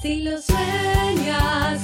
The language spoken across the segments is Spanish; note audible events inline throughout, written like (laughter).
Si lo sueñas,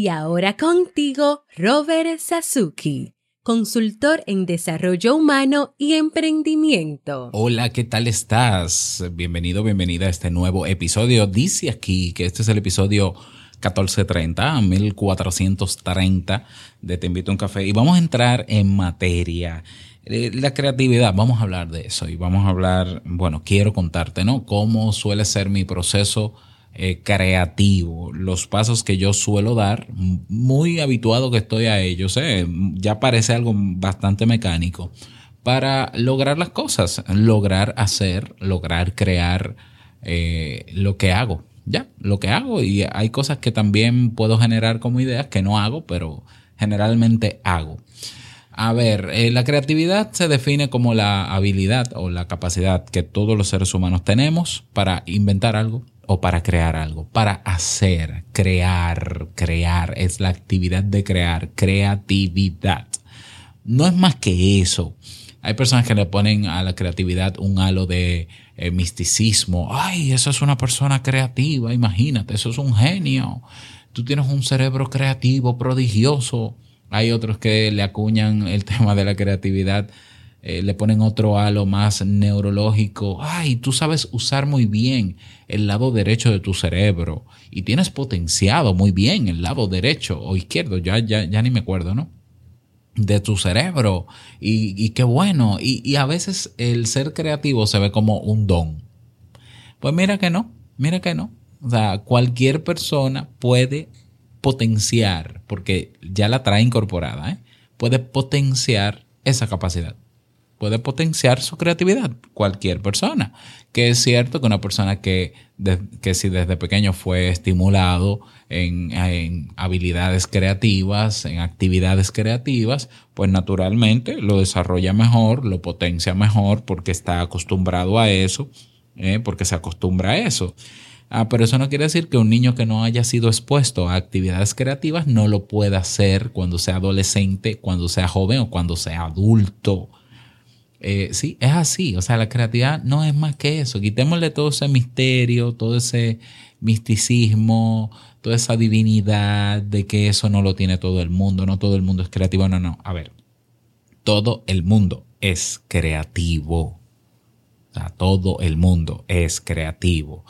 Y ahora contigo, Robert Sasuki, consultor en desarrollo humano y emprendimiento. Hola, ¿qué tal estás? Bienvenido, bienvenida a este nuevo episodio. Dice aquí que este es el episodio 1430, 1430 de Te invito a un café y vamos a entrar en materia. La creatividad, vamos a hablar de eso y vamos a hablar, bueno, quiero contarte, ¿no? Cómo suele ser mi proceso eh, creativo, los pasos que yo suelo dar, muy habituado que estoy a ellos, ¿eh? ya parece algo bastante mecánico, para lograr las cosas, lograr hacer, lograr crear eh, lo que hago, ya, lo que hago. Y hay cosas que también puedo generar como ideas que no hago, pero generalmente hago. A ver, la creatividad se define como la habilidad o la capacidad que todos los seres humanos tenemos para inventar algo o para crear algo, para hacer, crear, crear, es la actividad de crear, creatividad. No es más que eso. Hay personas que le ponen a la creatividad un halo de eh, misticismo. Ay, eso es una persona creativa, imagínate, eso es un genio. Tú tienes un cerebro creativo, prodigioso. Hay otros que le acuñan el (laughs) tema de la creatividad, eh, le ponen otro halo más neurológico. Ay, tú sabes usar muy bien el lado derecho de tu cerebro y tienes potenciado muy bien el lado derecho o izquierdo, ya, ya, ya ni me acuerdo, ¿no? de tu cerebro. Y, y qué bueno. Y, y a veces el ser creativo se ve como un don. Pues mira que no, mira que no. O sea, cualquier persona puede potenciar, porque ya la trae incorporada, ¿eh? puede potenciar esa capacidad. Puede potenciar su creatividad, cualquier persona. Que es cierto que una persona que, que si desde pequeño fue estimulado en, en habilidades creativas, en actividades creativas, pues naturalmente lo desarrolla mejor, lo potencia mejor porque está acostumbrado a eso, ¿eh? porque se acostumbra a eso. Ah, pero eso no quiere decir que un niño que no haya sido expuesto a actividades creativas no lo pueda hacer cuando sea adolescente, cuando sea joven o cuando sea adulto. Eh, sí, es así. O sea, la creatividad no es más que eso. Quitémosle todo ese misterio, todo ese misticismo, toda esa divinidad de que eso no lo tiene todo el mundo. No todo el mundo es creativo. No, no. A ver, todo el mundo es creativo. O sea, todo el mundo es creativo.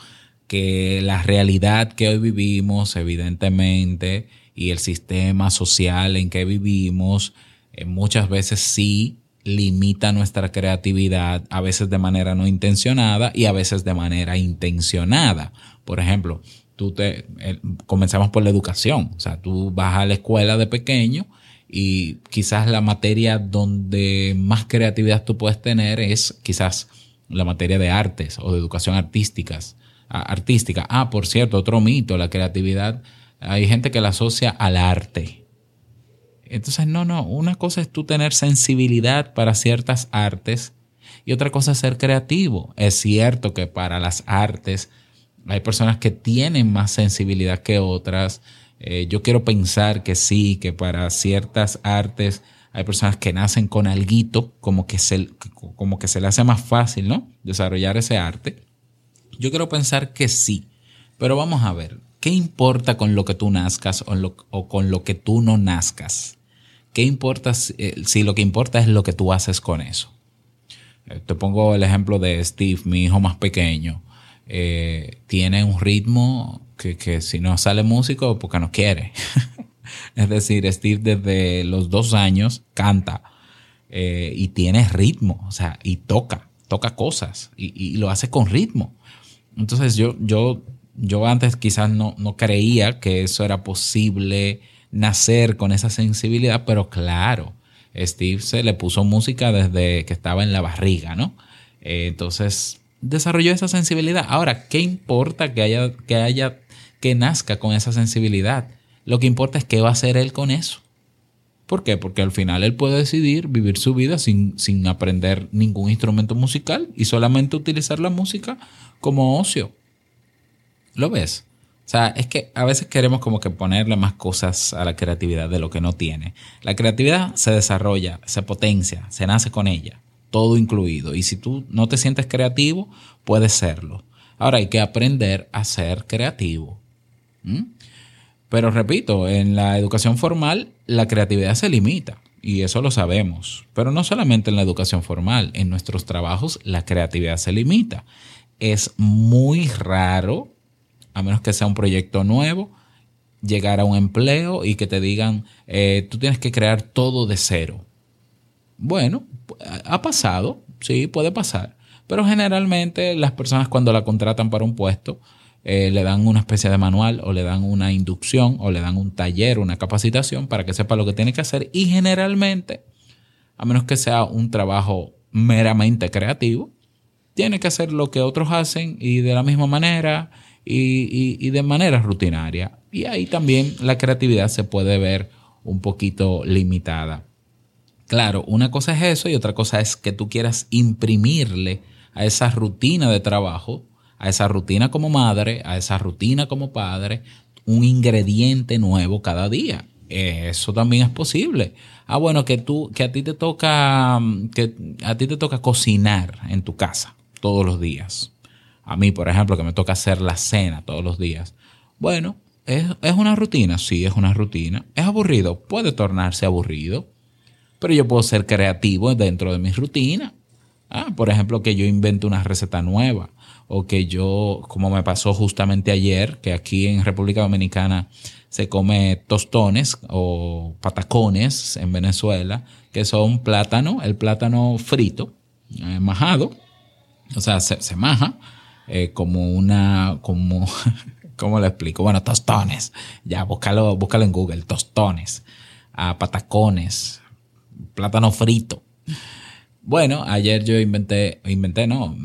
Que la realidad que hoy vivimos, evidentemente, y el sistema social en que vivimos, eh, muchas veces sí limita nuestra creatividad, a veces de manera no intencionada y a veces de manera intencionada. Por ejemplo, tú te, comenzamos por la educación. O sea, tú vas a la escuela de pequeño y quizás la materia donde más creatividad tú puedes tener es quizás la materia de artes o de educación artísticas, artística. Ah, por cierto, otro mito, la creatividad, hay gente que la asocia al arte. Entonces, no, no, una cosa es tú tener sensibilidad para ciertas artes y otra cosa es ser creativo. Es cierto que para las artes hay personas que tienen más sensibilidad que otras. Eh, yo quiero pensar que sí, que para ciertas artes hay personas que nacen con alguito, como que se, como que se le hace más fácil, ¿no? Desarrollar ese arte. Yo quiero pensar que sí, pero vamos a ver, ¿qué importa con lo que tú nazcas o, con lo que tú no nazcas? ¿Qué importa si, eh, si lo que importa es lo que tú haces con eso? Eh, Te pongo el ejemplo de Steve, mi hijo más pequeño. Eh, tiene un ritmo que, que si no sale músico, porque no quiere. (laughs) es decir, Steve desde los dos años canta y tiene ritmo, o sea, y toca, toca cosas y, y lo hace con ritmo. Entonces yo, yo, yo antes quizás no, no creía que eso era posible nacer con esa sensibilidad, pero claro, Steve se le puso música desde que estaba en la barriga, ¿no? Eh, entonces desarrolló esa sensibilidad. Ahora, ¿qué importa que haya, que haya, que nazca con esa sensibilidad? Lo que importa es qué va a hacer él con eso. ¿Por qué? Porque al final él puede decidir vivir su vida sin, sin aprender ningún instrumento musical y solamente utilizar la música como ocio. ¿Lo ves? O sea, es que a veces queremos como que ponerle más cosas a la creatividad de lo que no tiene. La creatividad se desarrolla, se potencia, se nace con ella, todo incluido. Y si tú no te sientes creativo, puedes serlo. Ahora hay que aprender a ser creativo. Pero repito, en la educación formal la creatividad se limita. Y eso lo sabemos. Pero no solamente en la educación formal, en nuestros trabajos la creatividad se limita. Es muy raro a menos que sea un proyecto nuevo, llegar a un empleo y que te digan, eh, tú tienes que crear todo de cero. Bueno, ha pasado, sí, puede pasar. Pero generalmente las personas cuando la contratan para un puesto, eh, le dan una especie de manual o le dan una inducción o le dan un taller, una capacitación para que sepa lo que tiene que hacer. Y generalmente, a menos que sea un trabajo meramente creativo, tiene que hacer lo que otros hacen y de la misma manera y, de manera rutinaria. Y ahí también la creatividad se puede ver un poquito limitada. Claro, una cosa es eso y otra cosa es que tú quieras imprimirle a esa rutina de trabajo, a esa rutina como madre, a esa rutina como padre, un ingrediente nuevo cada día. Eso también es posible. Ah, bueno, que tú, que a ti te toca, que a ti te toca cocinar en tu casa todos los días a mí, por ejemplo, que me toca hacer la cena todos los días. Bueno, ¿es, una rutina? Sí, es una rutina. ¿Es aburrido? Puede tornarse aburrido, pero yo puedo ser creativo dentro de mi rutina. Ah, por ejemplo, que yo invento una receta nueva o que yo, como me pasó justamente ayer, que aquí en República Dominicana se come tostones o patacones en Venezuela, que son plátano, el plátano frito, eh, majado, o sea, se, se maja, eh, como una, como, (laughs) ¿cómo lo explico? Bueno, tostones. Ya, búscalo, búscalo en Google, tostones, a patacones, plátano frito. Bueno, ayer yo inventé, inventé, no,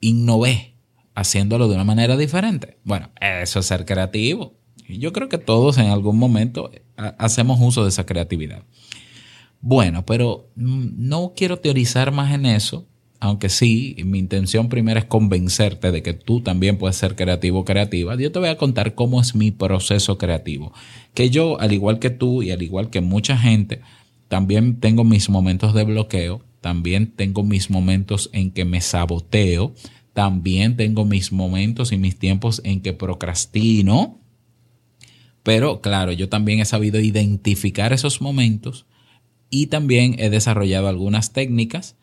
innové haciéndolo de una manera diferente. Bueno, eso es ser creativo. Y yo creo que todos en algún momento hacemos uso de esa creatividad. Bueno, pero mm, no quiero teorizar más en eso aunque sí, mi intención primera es convencerte de que tú también puedes ser creativo o creativa, yo te voy a contar cómo es mi proceso creativo. Que yo, al igual que tú y al igual que mucha gente, también tengo mis momentos de bloqueo, también tengo mis momentos en que me saboteo, también tengo mis momentos y mis tiempos en que procrastino. Pero claro, yo también he sabido identificar esos momentos y también he desarrollado algunas técnicas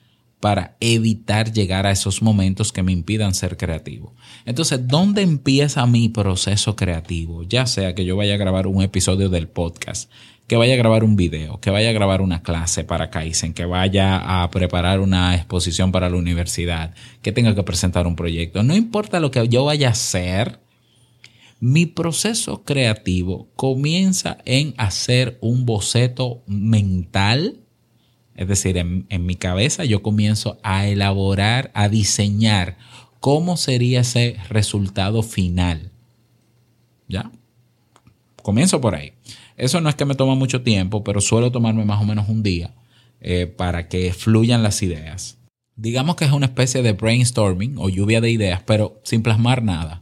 para evitar llegar a esos momentos que me impidan ser creativo. Entonces, ¿dónde empieza mi proceso creativo? Ya sea que yo vaya a grabar un episodio del podcast, que vaya a grabar un video, que vaya a grabar una clase para Kaizen, que vaya a preparar una exposición para la universidad, que tenga que presentar un proyecto. No importa lo que yo vaya a hacer, mi proceso creativo comienza en hacer un boceto mental es decir, en, mi cabeza yo comienzo a elaborar, a diseñar cómo sería ese resultado final. ¿Ya? Comienzo por ahí. Eso no es que me toma mucho tiempo, pero suelo tomarme más o menos un día eh, para que fluyan las ideas. Digamos que es una especie de brainstorming o lluvia de ideas, pero sin plasmar nada.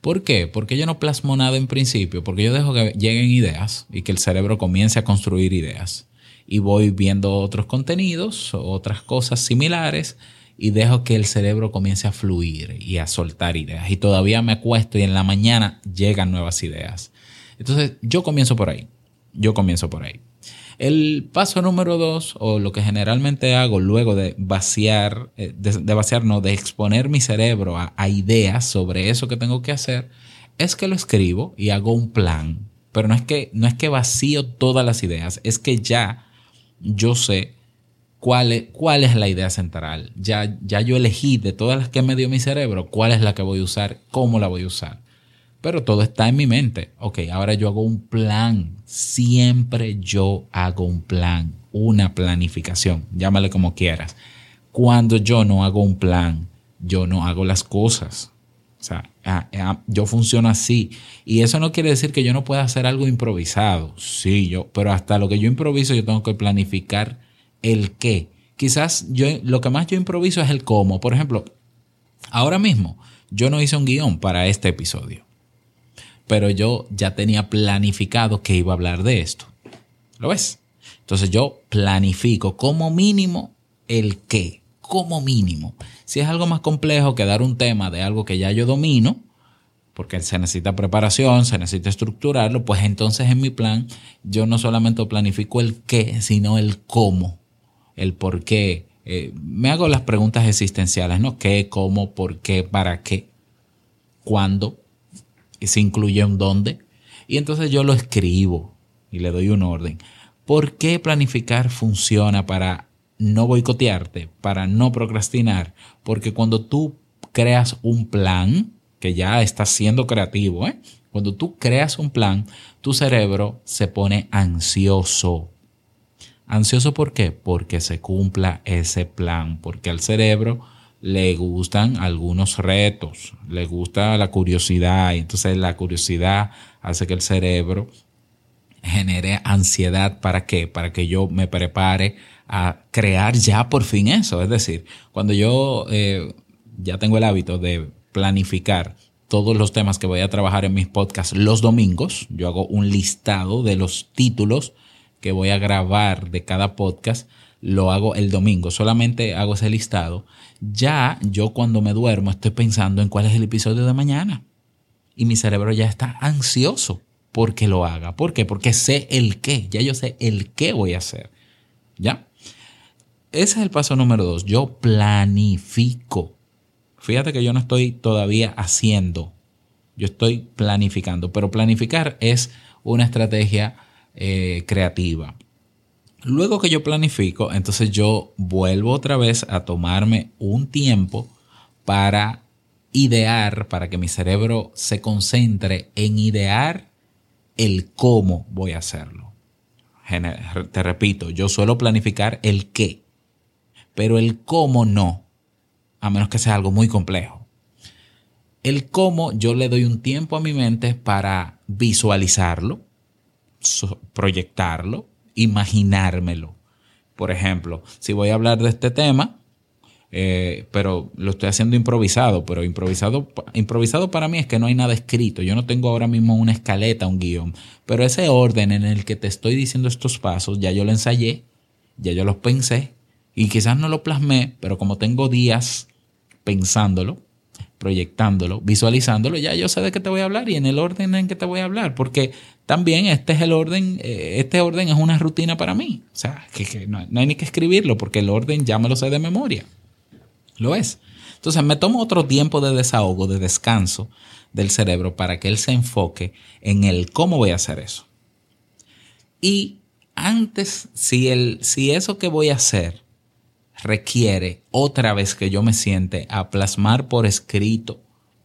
¿Por qué? Porque yo no plasmo nada en principio, porque yo dejo que lleguen ideas y que el cerebro comience a construir ideas y voy viendo otros contenidos, otras cosas similares y dejo que el cerebro comience a fluir y a soltar ideas. Y todavía me acuesto y en la mañana llegan nuevas ideas. Entonces yo comienzo por ahí. Yo comienzo por ahí. El paso número dos, o lo que generalmente hago luego de vaciar, eh, de, vaciar, no, de exponer mi cerebro a, a ideas sobre eso que tengo que hacer, es que lo escribo y hago un plan. Pero no es que, no es que vacío todas las ideas, es que ya yo sé cuál es, cuál es la idea central. Ya, ya yo elegí de todas las que me dio mi cerebro cuál es la que voy a usar, cómo la voy a usar. Pero todo está en mi mente. Ok, ahora yo hago un plan. Siempre yo hago un plan, una planificación, llámale como quieras. Cuando yo no hago un plan, yo no hago las cosas. O sea, yo funciono así. Y eso no quiere decir que yo no pueda hacer algo improvisado. Sí, yo, pero hasta lo que yo improviso yo tengo que planificar el qué. Quizás yo, lo que más yo improviso es el cómo. Por ejemplo, ahora mismo yo no hice un guion para este episodio. Pero yo ya tenía planificado que iba a hablar de esto. ¿Lo ves? Entonces yo planifico como mínimo el qué como mínimo. Si es algo más complejo que dar un tema de algo que ya yo domino, porque se necesita preparación, se necesita estructurarlo, pues entonces en mi plan yo no solamente planifico el qué, sino el cómo, el por qué. Eh, me hago las preguntas existenciales, ¿no? ¿Qué, cómo, por qué, para qué, cuándo? Y se incluye un dónde. Y entonces yo lo escribo y le doy un orden. ¿Por qué planificar funciona para no boicotearte, para no procrastinar, porque cuando tú creas un plan, que ya estás siendo creativo, ¿eh? cuando tú creas un plan, tu cerebro se pone ansioso. ¿Ansioso por qué? Porque se cumpla ese plan, porque al cerebro le gustan algunos retos, le gusta la curiosidad, y entonces la curiosidad hace que el cerebro genere ansiedad para qué? Para que yo me prepare a crear ya por fin eso. Es decir, cuando yo eh, ya tengo el hábito de planificar todos los temas que voy a trabajar en mis podcasts los domingos, yo hago un listado de los títulos que voy a grabar de cada podcast, lo hago el domingo, solamente hago ese listado. Ya yo cuando me duermo estoy pensando en cuál es el episodio de mañana. Y mi cerebro ya está ansioso porque lo haga. ¿Por qué? Porque sé el qué. Ya yo sé el qué voy a hacer. ¿Ya? Ese es el paso número dos. Yo planifico. Fíjate que yo no estoy todavía haciendo. Yo estoy planificando. Pero planificar es una estrategia eh, creativa. Luego que yo planifico, entonces yo vuelvo otra vez a tomarme un tiempo para idear, para que mi cerebro se concentre en idear el cómo voy a hacerlo. Te repito, yo suelo planificar el qué pero el cómo no, a menos que sea algo muy complejo. El cómo yo le doy un tiempo a mi mente para visualizarlo, proyectarlo, imaginármelo. Por ejemplo, si voy a hablar de este tema, eh, pero lo estoy haciendo improvisado, pero improvisado, improvisado para mí es que no hay nada escrito. Yo no tengo ahora mismo una escaleta, un guion, pero ese orden en el que te estoy diciendo estos pasos, ya yo lo ensayé, ya yo los pensé y quizás no lo plasmé, pero como tengo días pensándolo, proyectándolo, visualizándolo, ya yo sé de qué te voy a hablar y en el orden en que te voy a hablar, porque también este es el orden, eh, este orden es una rutina para mí. O sea, que, no, hay ni que escribirlo porque el orden ya me lo sé de memoria. Lo es. Entonces me tomo otro tiempo de desahogo, de descanso del cerebro para que él se enfoque en el cómo voy a hacer eso. Y antes, si, el, si eso que voy a hacer requiere otra vez que yo me siente a plasmar por escrito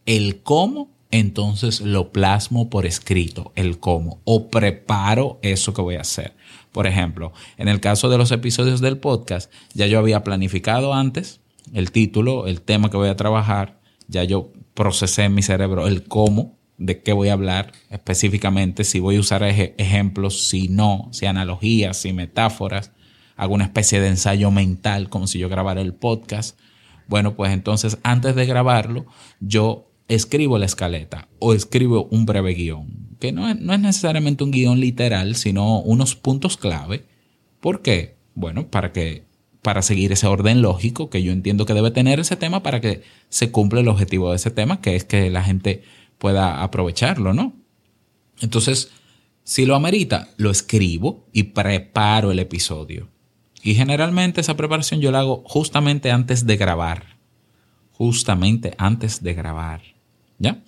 el cómo, entonces lo plasmo por escrito, el cómo, o preparo eso que voy a hacer. Por ejemplo, en el caso de los episodios del podcast, ya yo había planificado antes el título, el tema que voy a trabajar, ya yo procesé en mi cerebro el cómo, de qué voy a hablar específicamente, si voy a usar ejemplos, si no, si analogías, si metáforas hago una especie de ensayo mental como si yo grabara el podcast. Bueno, pues entonces antes de grabarlo, yo escribo la escaleta o escribo un breve guion, que no es, no es necesariamente un guion literal, sino unos puntos clave. ¿Por qué? Bueno, para que para seguir ese orden lógico que yo entiendo que debe tener ese tema para que se cumpla el objetivo de ese tema, que es que la gente pueda aprovecharlo, ¿no? Entonces, si lo amerita, lo escribo y preparo el episodio. Y generalmente esa preparación yo la hago justamente antes de grabar. Justamente antes de grabar. ¿Ya?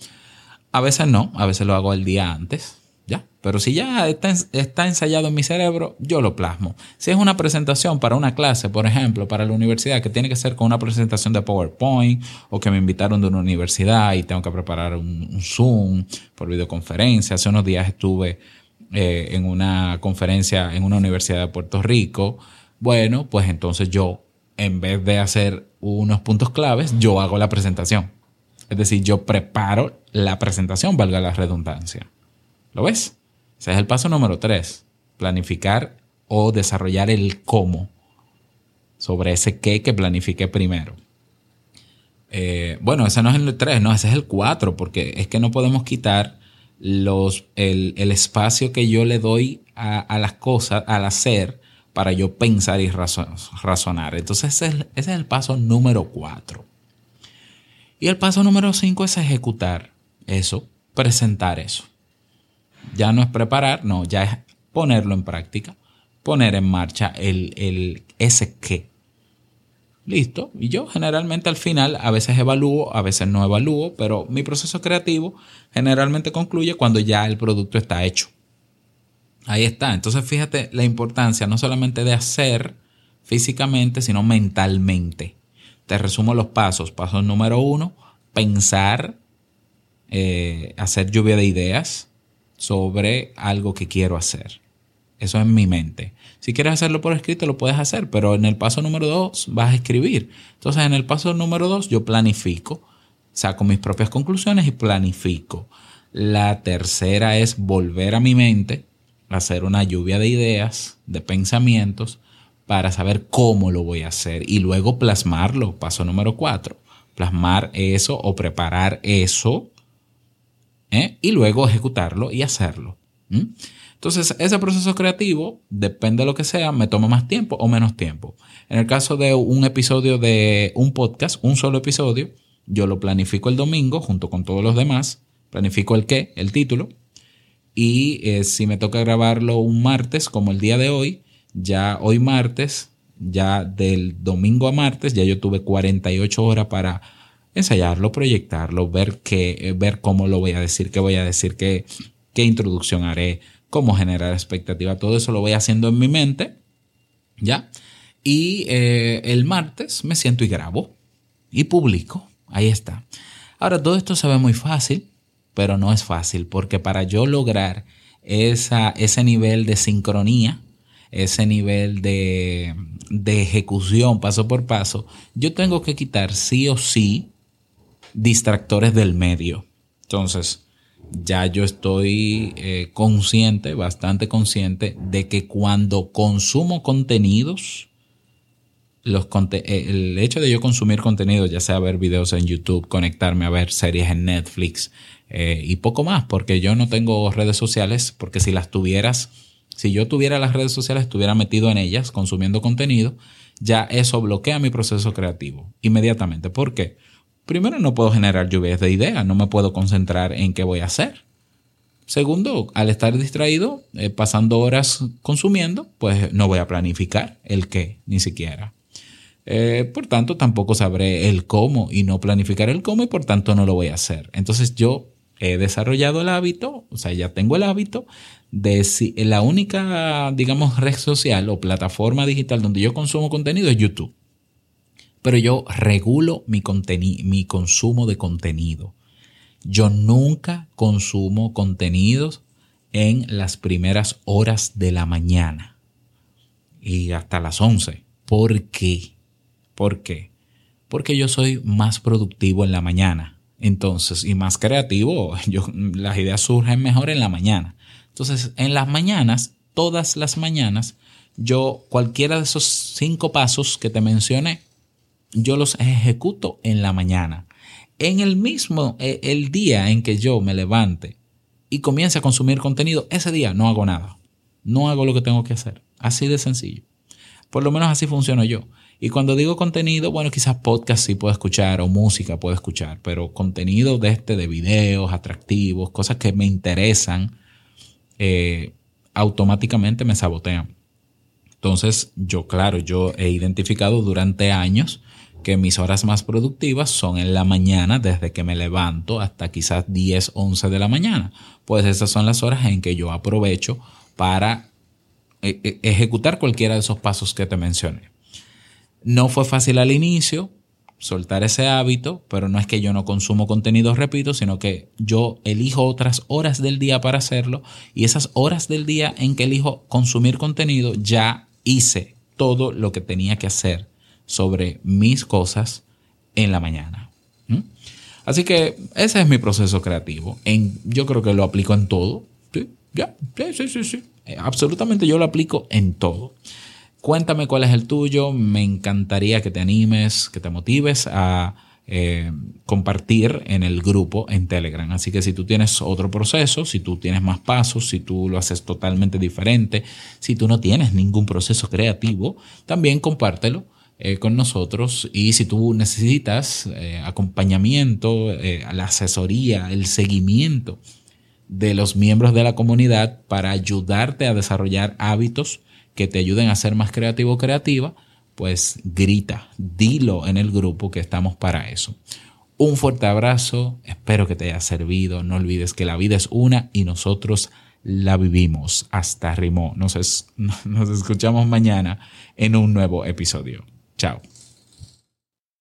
A veces no, a veces lo hago el día antes. ¿Ya? Pero si ya está, ensayado en mi cerebro, yo lo plasmo. Si es una presentación para una clase, por ejemplo, para la universidad, que tiene que ser con una presentación de PowerPoint o que me invitaron de una universidad y tengo que preparar un, Zoom por videoconferencia. Hace unos días estuve eh, en una conferencia en una universidad de Puerto Rico bueno, pues entonces yo en vez de hacer unos puntos claves, yo hago la presentación. Es decir, yo preparo la presentación, valga la redundancia. ¿Lo ves? Ese es el paso número tres. Planificar o desarrollar el cómo sobre ese qué que planifique primero. Eh, bueno, ese no es el 3, no, ese es el 4, porque es que no podemos quitar los, el, espacio que yo le doy a, las cosas, al hacer, para yo pensar y razonar. Entonces ese es, el paso número 4. Y el paso número 5 es ejecutar eso, presentar eso. Ya no es preparar, no, ya es ponerlo en práctica, poner en marcha el, el ese qué. Listo. Y yo generalmente al final a veces evalúo, a veces no evalúo, pero mi proceso creativo generalmente concluye cuando ya el producto está hecho. Ahí está. Entonces fíjate la importancia no solamente de hacer físicamente, sino mentalmente. Te resumo los pasos. Paso número uno, pensar, eh, hacer lluvia de ideas sobre algo que quiero hacer. Eso es mi mente. Si quieres hacerlo por escrito, lo puedes hacer, pero en el paso número dos vas a escribir. Entonces, en el paso número dos, yo planifico, saco mis propias conclusiones y planifico. La tercera es volver a mi mente, hacer una lluvia de ideas, de pensamientos, para saber cómo lo voy a hacer y luego plasmarlo. Paso número cuatro, plasmar eso o preparar eso ¿eh? y luego ejecutarlo y hacerlo. Entonces, ese proceso creativo, depende de lo que sea, me toma más tiempo o menos tiempo. En el caso de un episodio de un podcast, un solo episodio, yo lo planifico el domingo junto con todos los demás. Planifico el qué, el título. Y eh, si me toca grabarlo un martes, como el día de hoy, ya hoy martes, ya del domingo a martes, ya yo tuve 48 horas para ensayarlo, proyectarlo, ver, qué, eh, ver cómo lo voy a decir, qué voy a decir, qué, qué introducción haré, cómo generar expectativa. Todo eso lo voy haciendo en mi mente, ¿ya? Y eh, el martes me siento y grabo y publico. Ahí está. Ahora, todo esto se ve muy fácil, pero no es fácil, porque para yo lograr esa, ese nivel de sincronía, ese nivel de, de ejecución paso por paso, yo tengo que quitar sí o sí distractores del medio. Entonces, ya yo estoy eh, consciente, bastante consciente, de que cuando consumo contenidos, los eh, el hecho de yo consumir contenidos, ya sea ver videos en YouTube, conectarme a ver series en Netflix eh, y poco más, porque yo no tengo redes sociales, porque si las tuvieras, si yo tuviera las redes sociales, estuviera metido en ellas consumiendo contenido, ya eso bloquea mi proceso creativo inmediatamente. ¿Por qué? Primero, no puedo generar lluvias de ideas, no me puedo concentrar en qué voy a hacer. Segundo, al estar distraído, eh, pasando horas consumiendo, pues no voy a planificar el qué, ni siquiera. Eh, por tanto, tampoco sabré el cómo y no planificar el cómo y por tanto no lo voy a hacer. Entonces yo he desarrollado el hábito, o sea, ya tengo el hábito de si la única, digamos, red social o plataforma digital donde yo consumo contenido es YouTube pero yo regulo mi, mi consumo de contenido. Yo nunca consumo contenidos en las primeras horas de la mañana y hasta las 11. ¿Por qué? ¿Por qué? Porque yo soy más productivo en la mañana. Entonces, y más creativo, (laughs) las ideas surgen mejor en la mañana. Entonces, en las mañanas, todas las mañanas, yo cualquiera de esos cinco pasos que te mencioné, yo los ejecuto en la mañana. En el mismo, e, el día en que yo me levante y comience a consumir contenido, ese día no hago nada. No hago lo que tengo que hacer. Así de sencillo. Por lo menos así funciono yo. Y cuando digo contenido, bueno, quizás podcast sí puedo escuchar o música puedo escuchar, pero contenido de este, de videos atractivos, cosas que me interesan, eh, automáticamente me sabotean. Entonces, yo, claro, yo he identificado durante años que mis horas más productivas son en la mañana, desde que me levanto hasta quizás 10, 11 de la mañana. Pues esas son las horas en que yo aprovecho para eh, eh, ejecutar cualquiera de esos pasos que te mencioné. No fue fácil al inicio soltar ese hábito, pero no es que yo no consumo contenido, repito, sino que yo elijo otras horas del día para hacerlo y esas horas del día en que elijo consumir contenido ya hice todo lo que tenía que hacer sobre mis cosas en la mañana. Así que ese es mi proceso creativo. En, yo creo que lo aplico en todo. Sí, ya, sí, sí, sí, eh, Absolutamente yo lo aplico en todo. Cuéntame cuál es el tuyo. Me encantaría que te animes, que te motives a eh, compartir en el grupo en Telegram. Así que si tú tienes otro proceso, si tú tienes más pasos, si tú lo haces totalmente diferente, si tú no tienes ningún proceso creativo, también compártelo. Eh, con nosotros y si tú necesitas eh, acompañamiento, la asesoría, el seguimiento de los miembros de la comunidad para ayudarte a desarrollar hábitos que te ayuden a ser más creativo o creativa, pues grita, dilo en el grupo que estamos para eso. Un fuerte abrazo, espero que te haya servido, no olvides que la vida es una y nosotros la vivimos. Hasta rimó. Nos, (laughs) nos escuchamos mañana en un nuevo episodio. Chao.